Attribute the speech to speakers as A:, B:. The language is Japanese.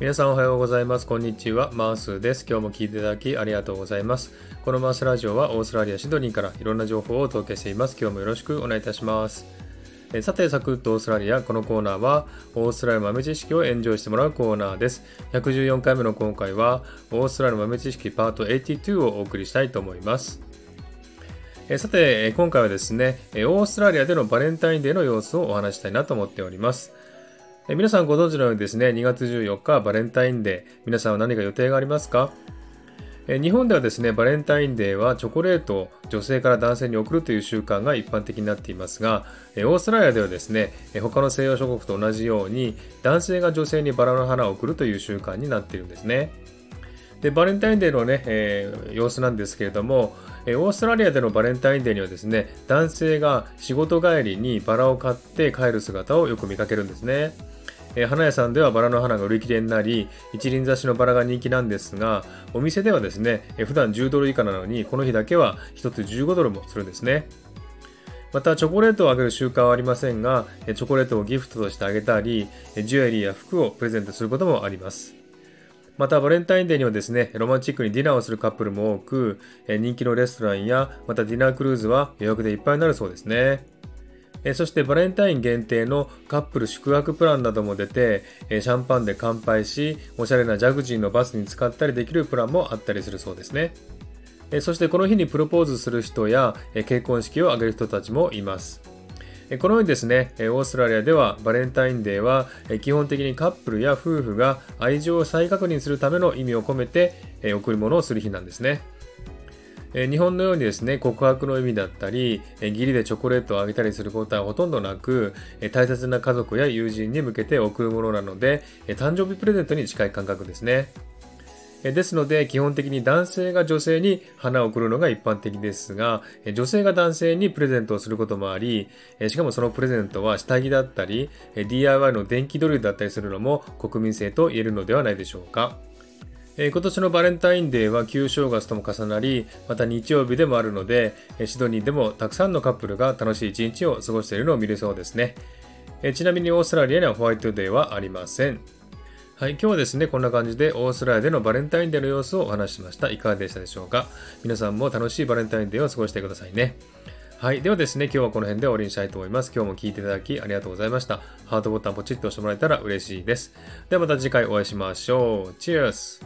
A: 皆さんおはようございます。こんにちは。マースです。今日も聞いていただきありがとうございます。このマースラジオはオーストラリア・シドニーからいろんな情報をお届けしています。今日もよろしくお願いいたします。えさて、サクッとオーストラリア。このコーナーは、オーストラリア豆知識をエンジョイしてもらうコーナーです。114回目の今回は、オーストラリア豆知識パート82をお送りしたいと思います。えさて、今回はですね、オーストラリアでのバレンタインデーの様子をお話したいなと思っております。え皆さんご存知のようにですね、2月14日バレンタインデー、皆さんは何か予定がありますか？え日本ではですね、バレンタインデーはチョコレートを女性から男性に贈るという習慣が一般的になっていますが、えオーストラリアではですね、え他の西洋諸国と同じように男性が女性にバラの花を贈るという習慣になっているんですね。で、バレンタインデーのね、えー、様子なんですけれども、えオーストラリアでのバレンタインデーにはですね、男性が仕事帰りにバラを買って帰る姿をよく見かけるんですね。えー、花屋さんではバラの花が売り切れになり、一輪挿しのバラが人気なんですが、お店ではですね、えー、普段10ドル以下なのに、この日だけは1つ15ドルもするんですね。また、チョコレートをあげる習慣はありませんが、チョコレートをギフトとしてあげたり、ジュエリーや服をプレゼントすることもあります。また、バレンタインデーにはですね、ロマンチックにディナーをするカップルも多く、人気のレストランや、またディナークルーズは予約でいっぱいになるそうですね。えそしてバレンタイン限定のカップル宿泊プランなども出て、えシャンパンで乾杯し、おしゃれなジャグジーのバスに使ったりできるプランもあったりするそうですね。えそしてこの日にプロポーズする人や、え結婚式を挙げる人たちもいます。このようにですね、オーストラリアではバレンタインデーは基本的にカップルや夫婦が愛情を再確認するための意味を込めて贈り物をする日なんですね。え日本のようにですね、告白の意味だったり、え義理でチョコレートをあげたりすることはほとんどなく、え大切な家族や友人に向けて贈るものなので、え誕生日プレゼントに近い感覚ですね。ですので、基本的に男性が女性に花を贈るのが一般的ですが、女性が男性にプレゼントをすることもあり、しかもそのプレゼントは下着だったり、DIY の電気ドリルだったりするのも国民性と言えるのではないでしょうか。え今年のバレンタインデーは旧正月とも重なり、また日曜日でもあるので、シドニーでもたくさんのカップルが楽しい一日を過ごしているのを見れそうですね。えちなみにオーストラリアにはホワイトデーはありません。はい、今日はですね、こんな感じでオーストラリアでのバレンタインデーの様子をお話ししました。いかがでしたでしょうか？皆さんも楽しいバレンタインデーを過ごしてくださいね。はい。ではですね、今日はこの辺で終わりにしたいと思います。今日も聴いていただきありがとうございました。ハートボタンポチッと押してもらえたら嬉しいです。ではまた次回お会いしましょう。チェアス